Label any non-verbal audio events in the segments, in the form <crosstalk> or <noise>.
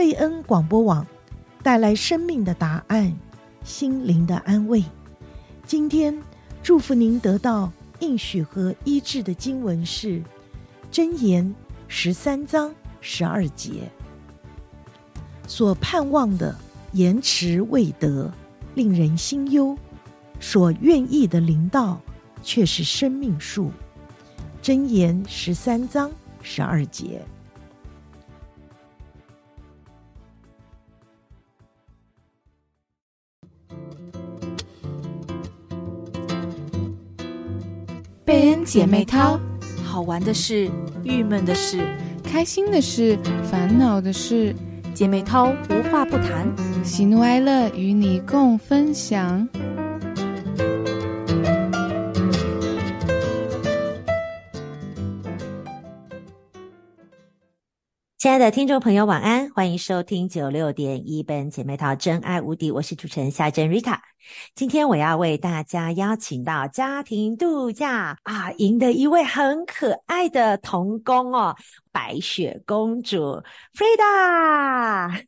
贝恩广播网，带来生命的答案，心灵的安慰。今天祝福您得到应许和医治的经文是《箴言》十三章十二节。所盼望的延迟未得，令人心忧；所愿意的灵道，却是生命树。箴言十三章十二节。姐妹淘，好玩的事、郁闷的事、开心的事、烦恼的事，姐妹淘无话不谈，喜怒哀乐与你共分享。亲爱的听众朋友，晚安！欢迎收听九六点一本姐妹淘真爱无敌，我是主持人夏真 Rita。今天我要为大家邀请到家庭度假啊营的一位很可爱的童工哦，白雪公主 Freda。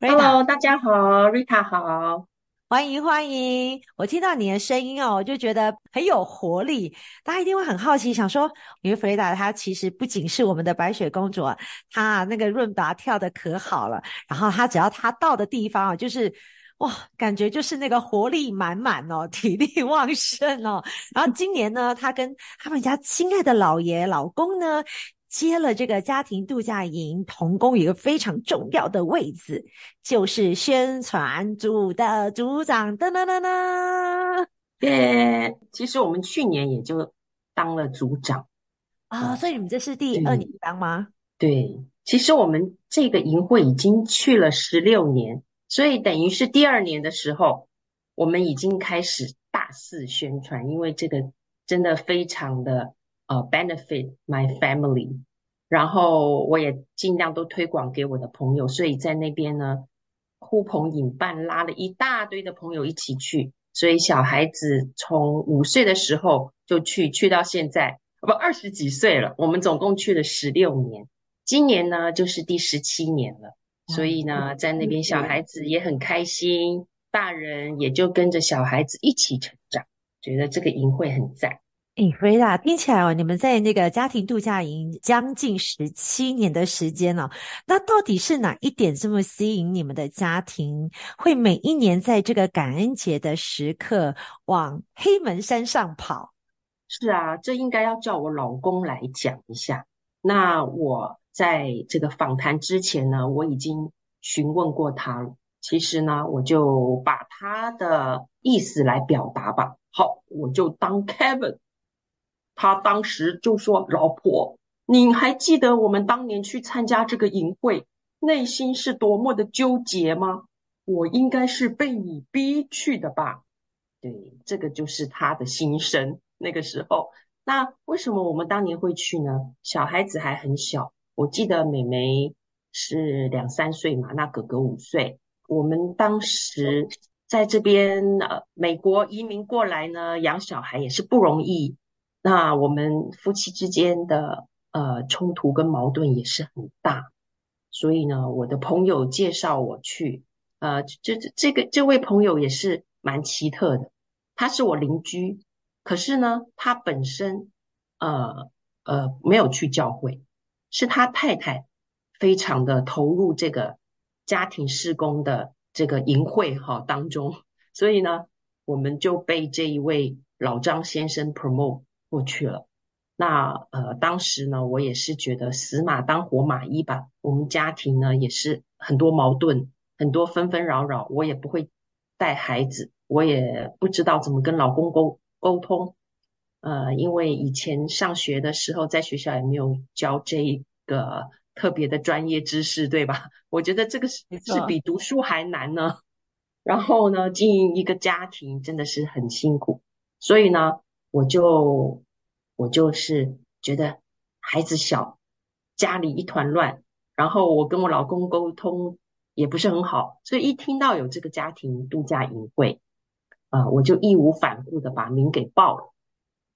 Hello，大家好，Rita 好。欢迎欢迎！我听到你的声音哦，我就觉得很有活力。大家一定会很好奇，想说，因为弗雷达她其实不仅是我们的白雪公主，她那个润达跳得可好了。然后她只要她到的地方啊，就是哇，感觉就是那个活力满满哦，<laughs> 体力旺盛哦。然后今年呢，她跟他们家亲爱的老爷老公呢。接了这个家庭度假营童工，一个非常重要的位置，就是宣传组的组长。噔噔噔噔，耶！其实我们去年也就当了组长啊，哦，所以你们这是第二年当吗？对，对，其实我们这个营会已经去了十六年，所以等于是第二年的时候，我们已经开始大肆宣传，因为这个真的非常的。呃、uh，benefit my family，然后我也尽量都推广给我的朋友，所以在那边呢，呼朋引伴，拉了一大堆的朋友一起去，所以小孩子从五岁的时候就去，去到现在，不，二十几岁了，我们总共去了十六年，今年呢就是第十七年了，所以呢，在那边小孩。子也很开心，大人也就跟着小孩子一起成长，觉得这个营会很赞。哎，弗雷达，听起来哦，你们在那个家庭度假营将近十七年的时间了，那到底是哪一点这么吸引你们的家庭，会每一年在这个感恩节的时刻往黑门山上跑？是啊，这应该要叫我老公来讲一下。那我在这个访谈之前呢，我已经询问过他了。其实呢，我就把他的意思来表达吧。好，我就当 Kevin。他当时就说：“老婆，你还记得我们当年去参加这个营会，内心是多么的纠结吗？我应该是被你逼去的吧？”对，这个就是他的心声。那个时候，那为什么我们当年会去呢？小孩子还很小，我记得妹妹是两三岁嘛，那哥哥五岁。我们当时在这边呃，美国移民过来呢，养小孩也是不容易。那我们夫妻之间的呃冲突跟矛盾也是很大，所以呢，我的朋友介绍我去，呃，这这这个这位朋友也是蛮奇特的，他是我邻居，可是呢，他本身呃呃没有去教会，是他太太非常的投入这个家庭事工的这个营会哈当中，所以呢，我们就被这一位老张先生 promote。过去了，那呃，当时呢，我也是觉得死马当活马医吧。我们家庭呢也是很多矛盾，很多纷纷扰扰。我也不会带孩子，我也不知道怎么跟老公沟沟通。呃，因为以前上学的时候，在学校也没有教这个特别的专业知识，对吧？<laughs> 我觉得这个是是比读书还难呢。然后呢，经营一个家庭真的是很辛苦，所以呢。我就我就是觉得孩子小，家里一团乱，然后我跟我老公沟通也不是很好，所以一听到有这个家庭度假营会，啊、呃，我就义无反顾的把名给报了，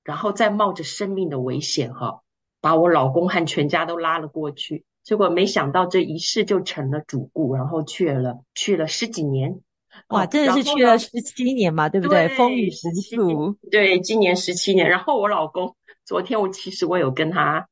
然后再冒着生命的危险哈，把我老公和全家都拉了过去，结果没想到这一试就成了主顾，然后去了去了十几年，哇，真的是去了十七年嘛，对不对？对，风雨十足，对，今年十七年。然后我老公昨天我其实我有跟他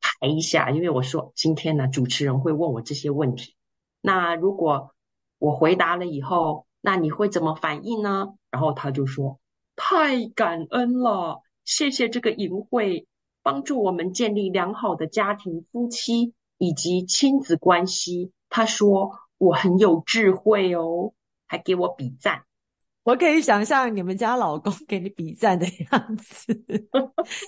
排一下，因为我说今天呢主持人会问我这些问题，那如果我回答了以后，那你会怎么反应呢？然后他就说太感恩了，谢谢这个淫会帮助我们建立良好的家庭、夫妻。以及亲子关系，他说我很有智慧哦，还给我比赞。我可以想象你们家老公给你比赞的样子。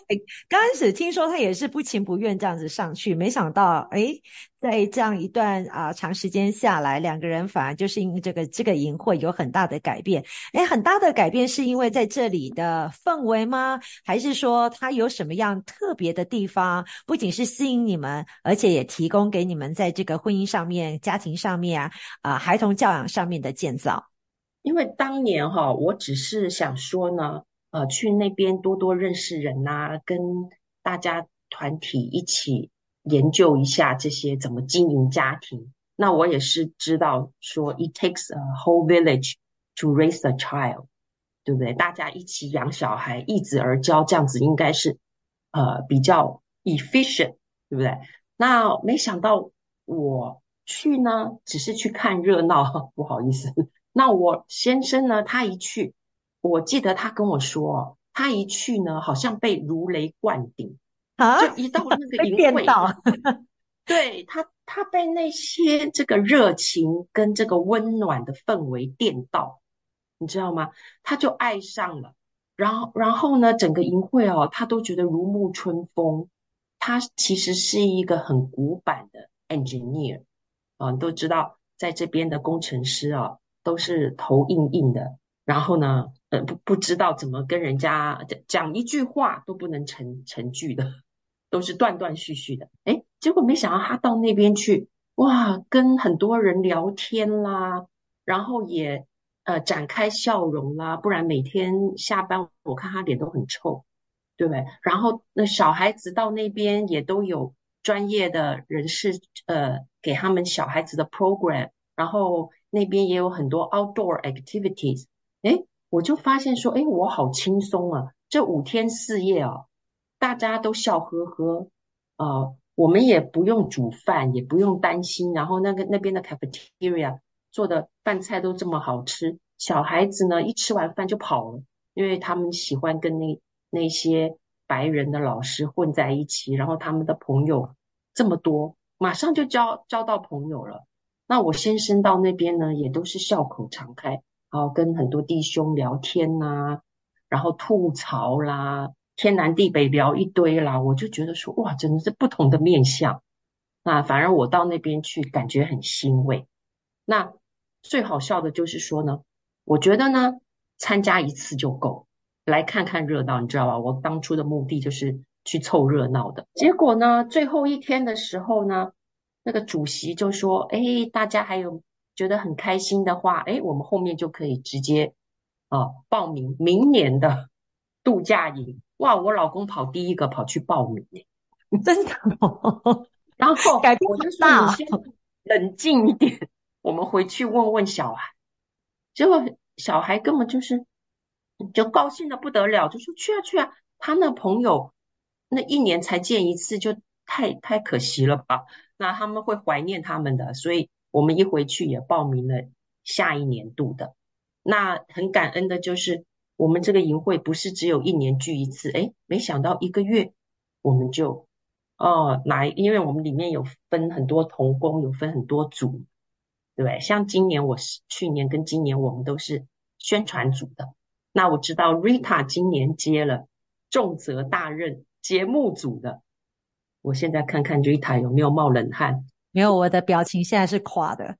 哎，刚开始听说他也是不情不愿这样子上去，没想到哎，在这样一段啊长时间下来，两个人反而就是因为这个这个营会有很大的改变。哎，很大的改变是因为在这里的氛围吗？还是说他有什么样特别的地方？不仅是吸引你们，而且也提供给你们在这个婚姻上面、家庭上面啊啊孩童教养上面的建造。因为当年哈，我只是想说呢，呃，去那边多多认识人呐，跟大家团体一起研究一下这些怎么经营家庭。那我也是知道说，it takes a whole village to raise a child，对不对？大家一起养小孩，易子而教，这样子应该是呃比较 efficient，对不对？那没想到我去呢，只是去看热闹，<laughs> 不好意思。那我先生呢？他一去，我记得他跟我说，他一去呢，好像被如雷贯顶啊！就一到那个 <laughs> 营会，<laughs> 对他，他被那些这个热情跟这个温暖的氛围电到，你知道吗？他就爱上了。然后，然后呢，整个营会哦，他都觉得如沐春风。他其实是一个很古板的 engineer 啊，你都知道，在这边的工程师啊。都是头硬硬的，然后呢，呃，不不知道怎么跟人家讲一句话都不能成成句的，都是断断续续的。诶，结果没想到他到那边去，哇，跟很多人聊天啦，然后也呃展开笑容啦，不然每天下班我看他脸都很臭，对不对？然后那小孩子到那边也都有专业的人士呃给他们小孩子的 program，然后。那边也有很多 outdoor activities，诶，我就发现说，诶，我好轻松啊！这五天四夜啊，大家都笑呵呵，呃，我们也不用煮饭，也不用担心。然后那个那边的 cafeteria 做的饭菜都这么好吃，小孩子呢一吃完饭就跑了，因为他们喜欢跟那那些白人的老师混在一起，然后他们的朋友这么多，马上就交交到朋友了。那我先生到那边呢，也都是笑口常开，然后跟很多弟兄聊天呐、然后吐槽啦，天南地北聊一堆啦，我就觉得说，哇，真的是不同的面相。那反而我到那边去，感觉很欣慰。那最好笑的就是说呢，我觉得呢，参加一次就够，来看看热闹，你知道吧？我当初的目的就是去凑热闹的。结果呢，最后一天的时候呢。那个主席就说：“哎，大家还有觉得很开心的话，哎，我们后面就可以直接啊报名明年的度假营。哇，我老公跑第一个跑去报名，<laughs> 真的哦。然后改变我就说你先冷静一点，我们回去问问小孩。结果小孩根本就是就高兴的不得了，就说去啊去啊。他那朋友那一年才见一次，就太太可惜了吧。”那他们会怀念他们的，所以我们一回去也报名了下一年度的。那很感恩的就是我们这个营会不是只有一年聚一次，诶，没想到一个月我们就哦来，因为我们里面有分很多同工，有分很多组，对不对？像今年我是去年跟今年我们都是宣传组的。那我知道 Rita 今年接了重责大任节目组的。我现在看看 Rita 有没有冒冷汗？没有，我的表情现在是垮的，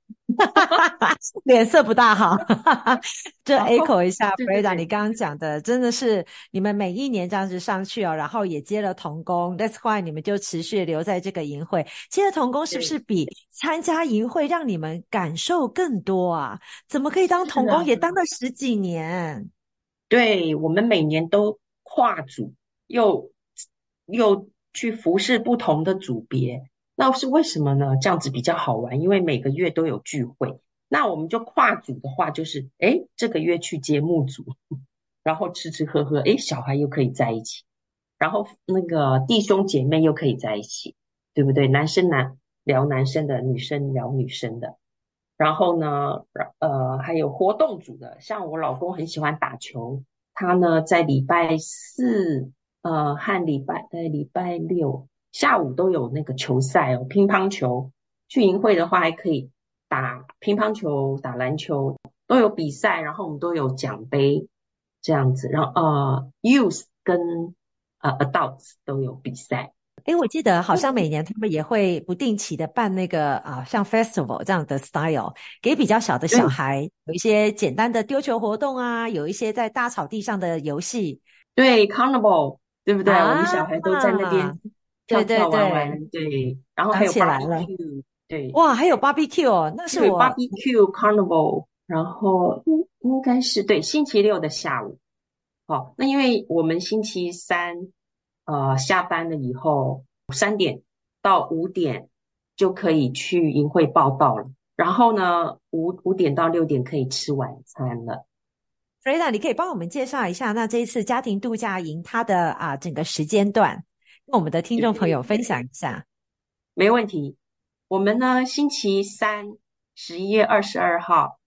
<laughs> 脸色不大好。这 echo 一下 Freda 你刚刚讲的，真的是你们每一年这样子上去哦，然后也接了童工，That's why 你们就持续留在这个营会。接了童工是不是比参加营会让你们感受更多啊？怎么可以当童工也当了十几年？对，我们每年都跨组，又又。去服侍不同的组别，那是为什么呢？这样子比较好玩，因为每个月都有聚会。那我们就跨组的话，就是诶这个月去节目组，然后吃吃喝喝，诶小孩又可以在一起，然后那个弟兄姐妹又可以在一起，对不对？男生男聊男生的，女生聊女生的。然后呢，呃，还有活动组的，像我老公很喜欢打球，他呢在礼拜四，呃，和礼拜呃礼拜六下午都有那个球赛哦，乒乓球。去营会的话，还可以。打乒乓球、打篮球都有比赛，然后我们都有奖杯这样子。然后呃，youth 跟呃 adults 都有比赛。诶，我记得好像每年他们也会不定期的办那个啊，像 festival 这样的 style，给比较小的小孩有一些简单的丢球活动啊，有一些在大草地上的游戏。对，carnival 对不对？啊、我们小孩都在那边跳跳玩玩。对，对，对，对，然后还有 barbecue 对，哇，还有 barbecue 哦，那是我 barbecue carnival，然后应应该是对星期六的下午，好，那因为我们星期三呃下班了以后三点到五点就可以去营会报道了，然后呢五五点到六点可以吃晚餐了。Freda，你可以帮我们介绍一下，那这一次家庭度假营它的啊整个时间段，跟我们的听众朋友分享一下。没问题。我们呢，星期三，十一月二十二号，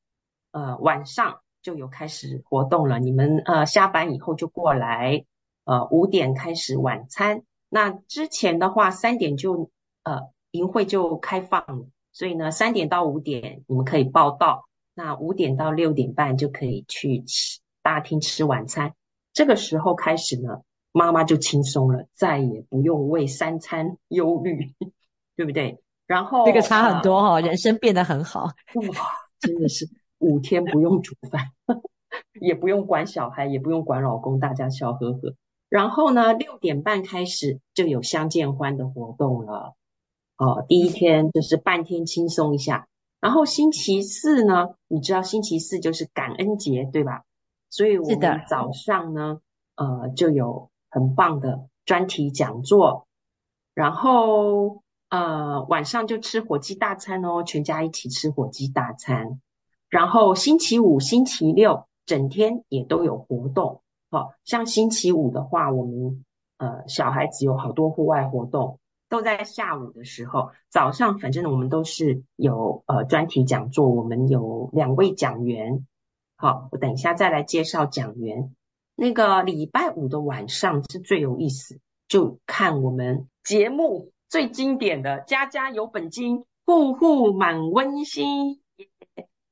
呃，晚上就有开始活动了。你们呃下班以后就过来，呃，五点开始晚餐。那之前的话，三点就呃营会就开放，所以呢，三点到五点你们可以报到。那五点到六点半就可以去吃大厅吃晚餐。这个时候开始呢，妈妈就轻松了，再也不用为三餐忧虑，<laughs> 对不对？然后这个差很多哈、哦，人生变得很好哇，真的是五天不用煮饭，<laughs> 也不用管小孩，也不用管老公，大家笑呵呵。然后呢，六点半开始就有相见欢的活动了。哦，第一天就是半天轻松一下，然后星期四呢，你知道星期四就是感恩节对吧？所以我们早上呢，呃，就有很棒的专题讲座，然后。呃，晚上就吃火鸡大餐哦，全家一起吃火鸡大餐。然后星期五、星期六整天也都有活动。好，像星期五的话，我们呃小孩子有好多户外活动，都在下午的时候。早上反正我们都是有呃专题讲座，我们有两位讲员。好，我等一下再来介绍讲员。那个礼拜五的晚上是最有意思，就看我们节目。最经典的“家家有本金，户户满温馨”，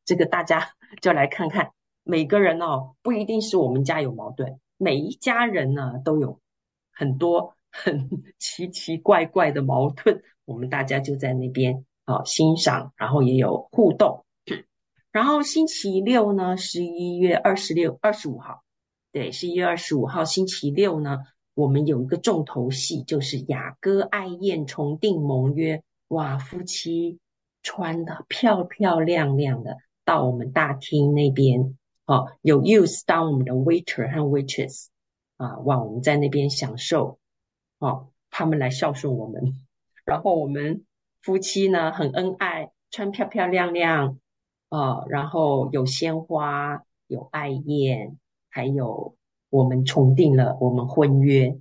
这个大家 <laughs> 就来看看。每个人哦，不一定是我们家有矛盾，每一家人呢都有很多很奇奇怪怪的矛盾。我们大家就在那边啊欣赏，然后也有互动。然后星期六呢，十一月二十六、二十五号，对，十一月二十五号星期六呢。我们有一个重头戏，就是雅歌爱宴重订盟约。哇，夫妻穿得漂漂亮亮的到我们大厅那边，哦，有 youth 当我们的 waiter 和 waitress 啊，哇，我们在那边享受，哦，他们来孝顺我们，然后我们夫妻呢很恩爱，穿漂漂亮亮，啊，然后有鲜花，有爱宴，还有。我们重订了我们婚约，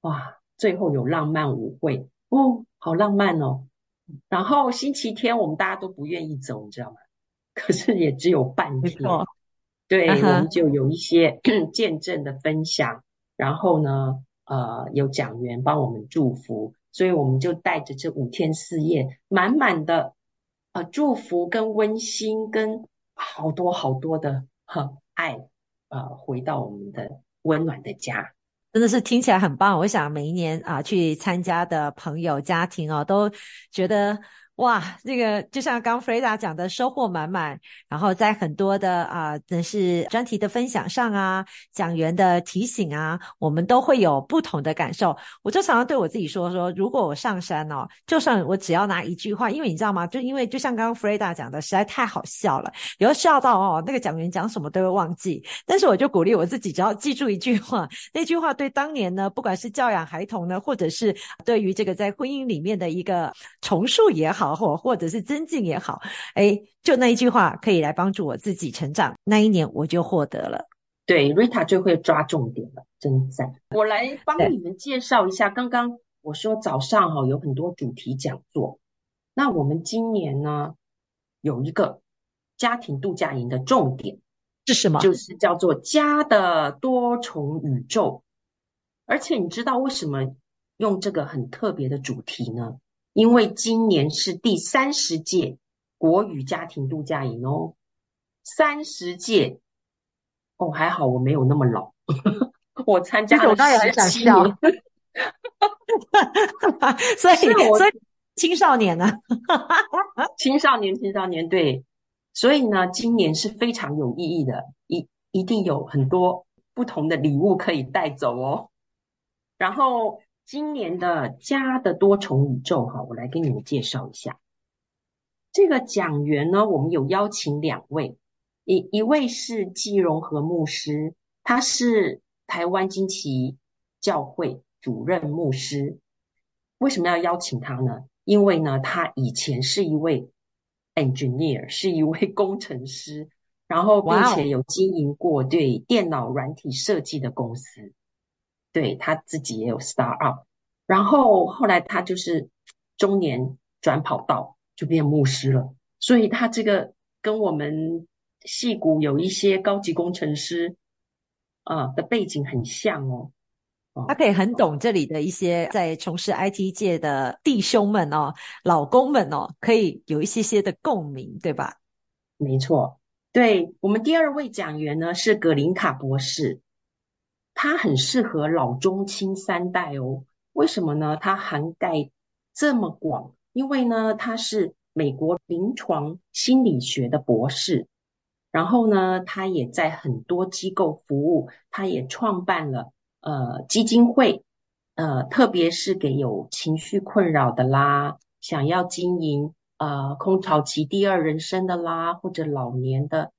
哇！最后有浪漫舞会哦，好浪漫哦。然后星期天我们大家都不愿意走，你知道吗？<laughs> 可是也只有半天，对，uh. 我们就有一些 <clears throat> 见证的分享，然后呢，呃，有讲员帮我们祝福，所以我们就带着这五天四夜，满满的呃祝福跟温馨跟好多好多的哈爱。呃，回到我们的温暖的家，真的是听起来很棒。我想每一年啊，去参加的朋友家庭哦，都觉得哇，这个就像刚 Freda 讲的，收获满满。然后在很多的啊，真、是专题的分享上啊，讲员的提醒啊，我们都会有不同的感受。我就常常对我自己说说，如果我上山哦，就算我只要拿一句话，因为你知道吗？就因为就像刚刚 Freda 讲的，实在太好笑了，有笑到哦，那个讲员讲什么都会忘记。但是我就鼓励我自己，只要记住一句话，那句话对当年呢，不管是教养孩童呢，或者是对于这个在婚姻里面的一个重塑也好。或或者是增进也好，哎，就那一句话可以来帮助我自己成长。那一年我就获得了。对，Rita 最会抓重点了，真赞！我来帮你们介绍一下。刚刚我说早上哈有很多主题讲座，那我们今年呢有一个家庭度假营的重点是什么？就是叫做家的多重宇宙。而且你知道为什么用这个很特别的主题呢？因为今年是第三十届国语家庭度假营哦，三十届哦，还好我没有那么老，<laughs> 我参加了十七年，<laughs> 所以所以青少年 <laughs> 呢，青少年青少年对，所以呢，今年是非常有意义的，一一定有很多不同的礼物可以带走哦，然后。今年的家的多重宇宙，哈，我来给你们介绍一下。这个讲员呢，我们有邀请两位，一一位是季荣和牧师，他是台湾惊奇教会主任牧师。为什么要邀请他呢？因为呢，他以前是一位 engineer，是一位工程师，然后并且有经营过对电脑软体设计的公司。对，他自己也有 start up，然后后来他就是中年转跑道，就变牧师了。所以他这个跟我们戏谷有一些高级工程师啊、呃、的背景很像哦。他可以很懂这里的一些在从事 IT 界的弟兄们哦、老公们哦，可以有一些些的共鸣，对吧？没错，对，我们第二位讲员呢是葛林卡博士。它很适合老中青三代哦，为什么呢？它涵盖这么广，因为呢，他是美国临床心理学的博士，然后呢，他也在很多机构服务，他也创办了呃基金会，呃，特别是给有情绪困扰的啦，想要经营呃空巢期第二人生的啦，或者老年的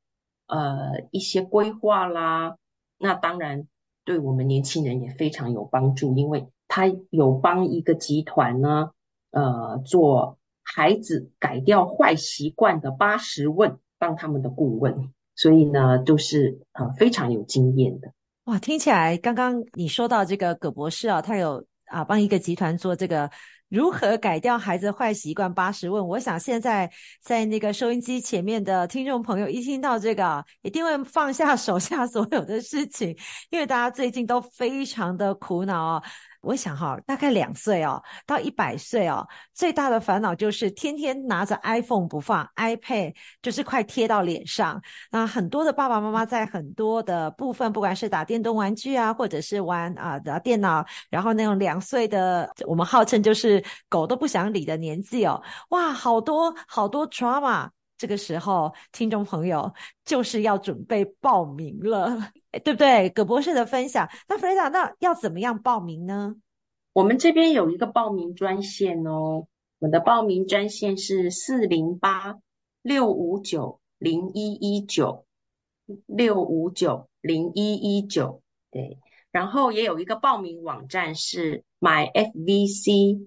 呃一些规划啦，那当然。对我们年轻人也非常有帮助，因为他有帮一个集团呢，呃，做孩子改掉坏习惯的八十问，帮他们的顾问，所以呢，都是呃非常有经验的。哇，听起来刚刚你说到这个葛博士啊，他有啊帮一个集团做这个。如何改掉孩子坏习惯？八十问。我想现在在那个收音机前面的听众朋友一听到这个，一定会放下 <laughs> 手下所有的事情，因为大家最近都非常的苦恼哦。我想哈，大概两岁哦到一百岁哦，最大的烦恼就是天天拿着 iPhone 不放，iPad 就是快贴到脸上。那很多的爸爸妈妈在很多的部分，不管是打电动玩具啊，或者是玩啊的电脑，然后那种两岁的，我们号称就是狗都不想理的年纪哦，哇，好多好多 drama。这个时候，听众朋友就是要准备报名了，对不对？葛博士的分享，那 Freda，那要怎么样报名呢？我们这边有一个报名专线哦，我们的报名专线是四零八六五九零一一九六五九零一一九，对，然后也有一个报名网站是 myfvc.org，m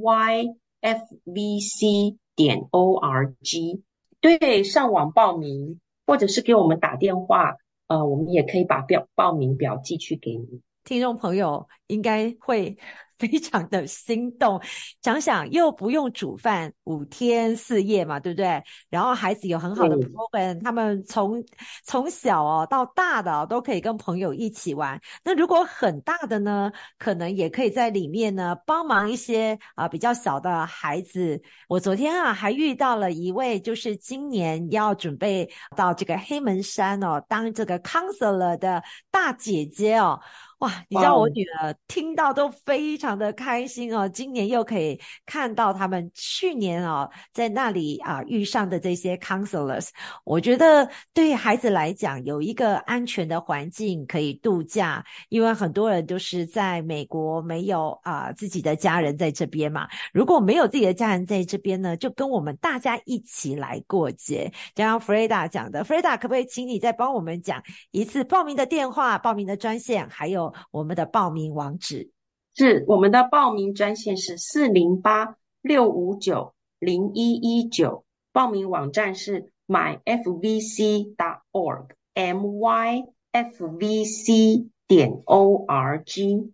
y f v c。点 o r g，对，上网报名，或者是给我们打电话，呃，我们也可以把表报名表寄去给你。听众朋友应该会。非常的心动，<laughs> 想想又不用煮饭五天四夜嘛，对不对？然后孩子有很好的 program，他们从从小哦到大的哦都可以跟朋友一起玩。那如果很大的呢，可能也可以在里面呢帮忙一些啊比较小的孩子。我昨天啊还遇到了一位，就是今年要准备到这个黑门山哦当这个 counselor 的大姐姐哦。哇，你知道我女儿听到都非常的开心哦，今年又可以看到他们去年哦在那里啊遇上的这些 counselors，我觉得对孩子来讲有一个安全的环境可以度假，因为很多人都是在美国没有啊自己的家人在这边嘛，如果没有自己的家人在这边呢，就跟我们大家一起来过节，就像 Freda 讲的，Freda 可不可以请你再帮我们讲一次报名的电话、报名的专线，还有。我们的报名网址是我们的报名专线是四零八六五九零一一九，报名网站是 myfvc.org，myfvc 点 org。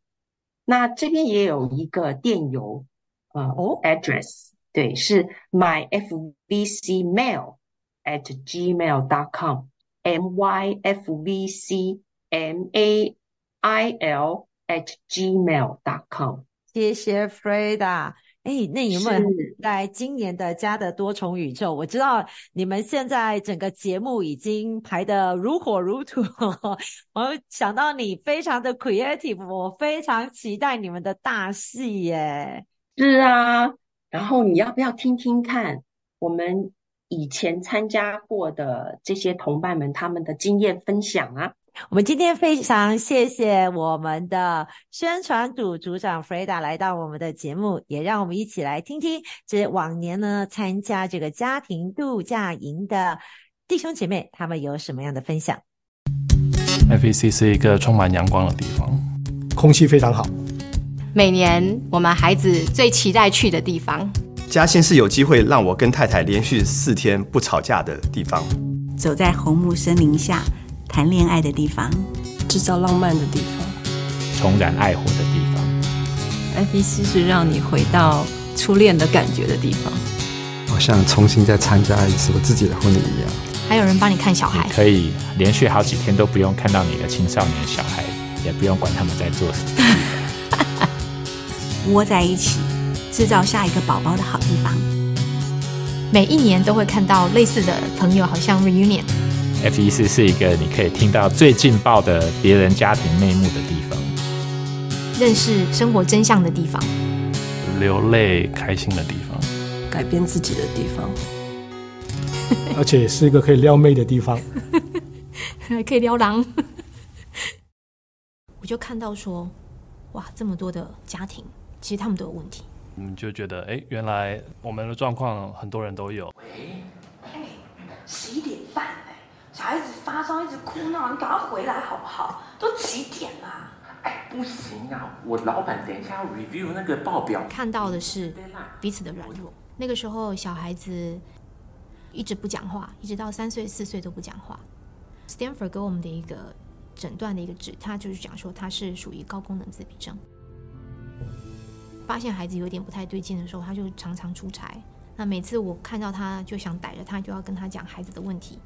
那这边也有一个电邮，呃，哦，address 对，是 myfvcmail at gmail.com，myfvcma i l at gmail dot com，谢谢 Freda。哎，那有没有在今年的家的多重宇宙？我知道你们现在整个节目已经排得如火如荼。<laughs> 我想到你非常的 creative，我非常期待你们的大戏耶。是啊，然后你要不要听听看我们以前参加过的这些同伴们他们的经验分享啊？我们今天非常谢谢我们的宣传组组长 Freda 来到我们的节目，也让我们一起来听听这往年呢参加这个家庭度假营的弟兄姐妹他们有什么样的分享。FEC 是一个充满阳光的地方，空气非常好，每年我们孩子最期待去的地方。嘉兴是有机会让我跟太太连续四天不吵架的地方。走在红木森林下。谈恋爱的地方，制造浪漫的地方，重燃爱火的地方。FVC 是让你回到初恋的感觉的地方，好像重新再参加一次我自己的婚礼一样。还有人帮你看小孩，可以连续好几天都不用看到你的青少年小孩，也不用管他们在做什么。<laughs> 窝在一起，制造下一个宝宝的好地方。每一年都会看到类似的朋友，好像 reunion。FVC 是一个你可以听到最劲爆的别人家庭内幕的地方，认识生活真相的地方，流泪开心的地方，改变自己的地方，<laughs> 而且是一个可以撩妹的地方，还 <laughs> 可以撩狼。<laughs> 我就看到说，哇，这么多的家庭，其实他们都有问题。嗯，就觉得，哎，原来我们的状况很多人都有。喂，哎，十一点半。小孩子发烧一直哭闹，你赶快回来好不好？都几点了？哎，不行啊！我老板等一下要 review 那个报表。看到的是彼此的软弱。那个时候小孩子一直不讲话，一直到三岁四岁都不讲话。Stanford 给我们的一个诊断的一个指，他就是讲说他是属于高功能自闭症。发现孩子有点不太对劲的时候，他就常常出差。那每次我看到他就想逮着他，就要跟他讲孩子的问题。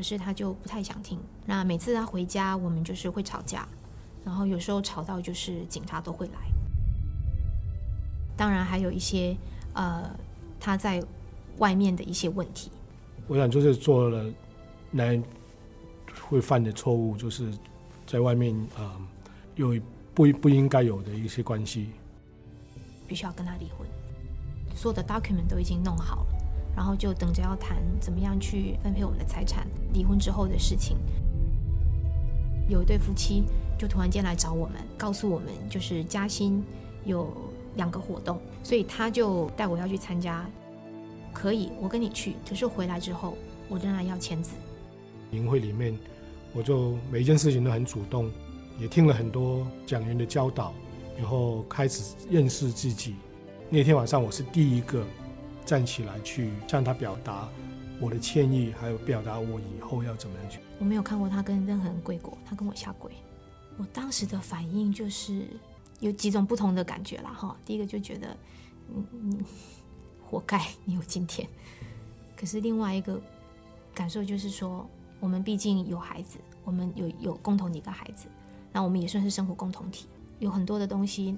可是他就不太想听。那每次他回家，我们就是会吵架，然后有时候吵到就是警察都会来。当然还有一些呃他在外面的一些问题。我想就是做了男人会犯的错误，就是在外面啊、呃、有不不应该有的一些关系，必须要跟他离婚。所有的 document 都已经弄好了。然后就等着要谈怎么样去分配我们的财产，离婚之后的事情。有一对夫妻就突然间来找我们，告诉我们就是嘉兴有两个活动，所以他就带我要去参加。可以，我跟你去，可是回来之后我仍然要签字。营会里面，我就每一件事情都很主动，也听了很多讲员的教导，然后开始认识自己。那天晚上我是第一个。站起来去向他表达我的歉意，还有表达我以后要怎么样去。我没有看过他跟任何人跪过，他跟我下跪。我当时的反应就是有几种不同的感觉啦，哈。第一个就觉得，嗯嗯，活该你有今天。可是另外一个感受就是说，我们毕竟有孩子，我们有有共同的一个孩子，那我们也算是生活共同体，有很多的东西，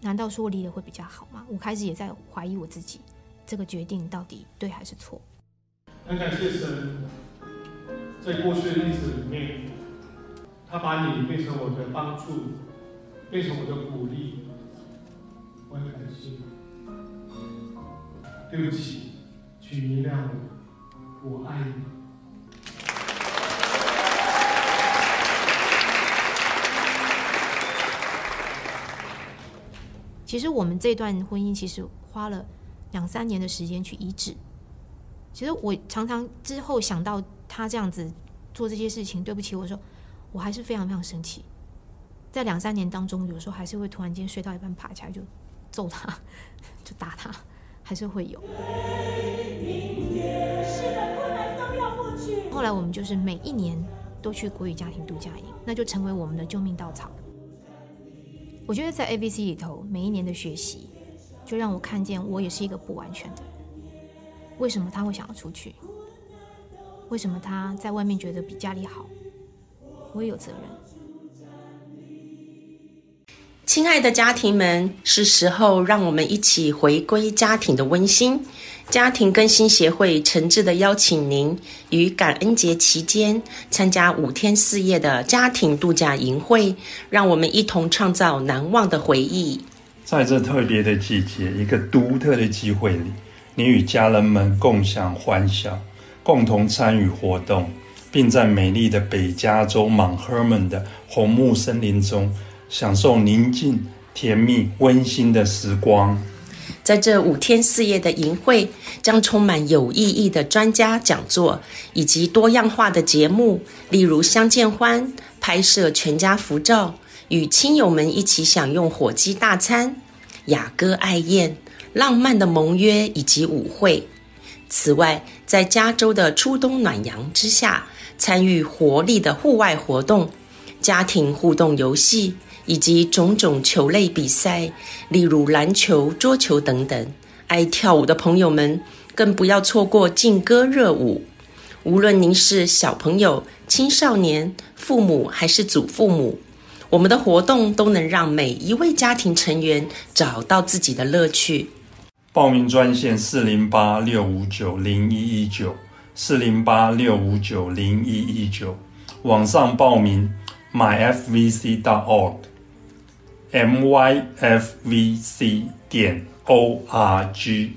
难道说离了会比较好吗？我开始也在怀疑我自己。这个决定到底对还是错？很感谢神，在过去的日子里面，他把你变成我的帮助，非常我的鼓励，我很感谢。对不起，请原谅我，我爱你。其实我们这段婚姻其实花了两三年的时间去医治。其实我常常之后想到他这样子做这些事情，对不起，我说我还是非常非常生气。在两三年当中，有时候还是会突然间睡到一半爬起来就揍他，<laughs> 就打他，还是会有。后来我们就是每一年都去国语家庭度假营，那就成为我们的救命稻草。我觉得在 ABC 里头，每一年的学习，就让我看见我也是一个不完全的人。为什么他会想要出去？为什么他在外面觉得比家里好？我也有责任。亲爱的家庭们，是时候让我们一起回归家庭的温馨。家庭更新协会诚挚的邀请您于感恩节期间参加五天四夜的家庭度假营会，让我们一同创造难忘的回忆。在这特别的季节，一个独特的机会里，你与家人们共享欢笑，共同参与活动，并在美丽的北加州 Mount Hermon 的红木森林中享受宁静、甜蜜、温馨的时光。在这五天四夜的营会，将充满有意义的专家讲座，以及多样化的节目，例如相见欢、拍摄全家福照、与亲友们一起享用火鸡大餐、雅歌爱宴、浪漫的盟约以及舞会。此外，在加州的初冬暖阳之下，参与活力的户外活动、家庭互动游戏。以及种种球类比赛，例如篮球、桌球等等。爱跳舞的朋友们更不要错过劲歌热舞。无论您是小朋友、青少年、父母还是祖父母，我们的活动都能让每一位家庭成员找到自己的乐趣。报名专线：四零八六五九零一一九，四零八六五九零一一九。网上报名：myfvc.org。myfvc 点 org。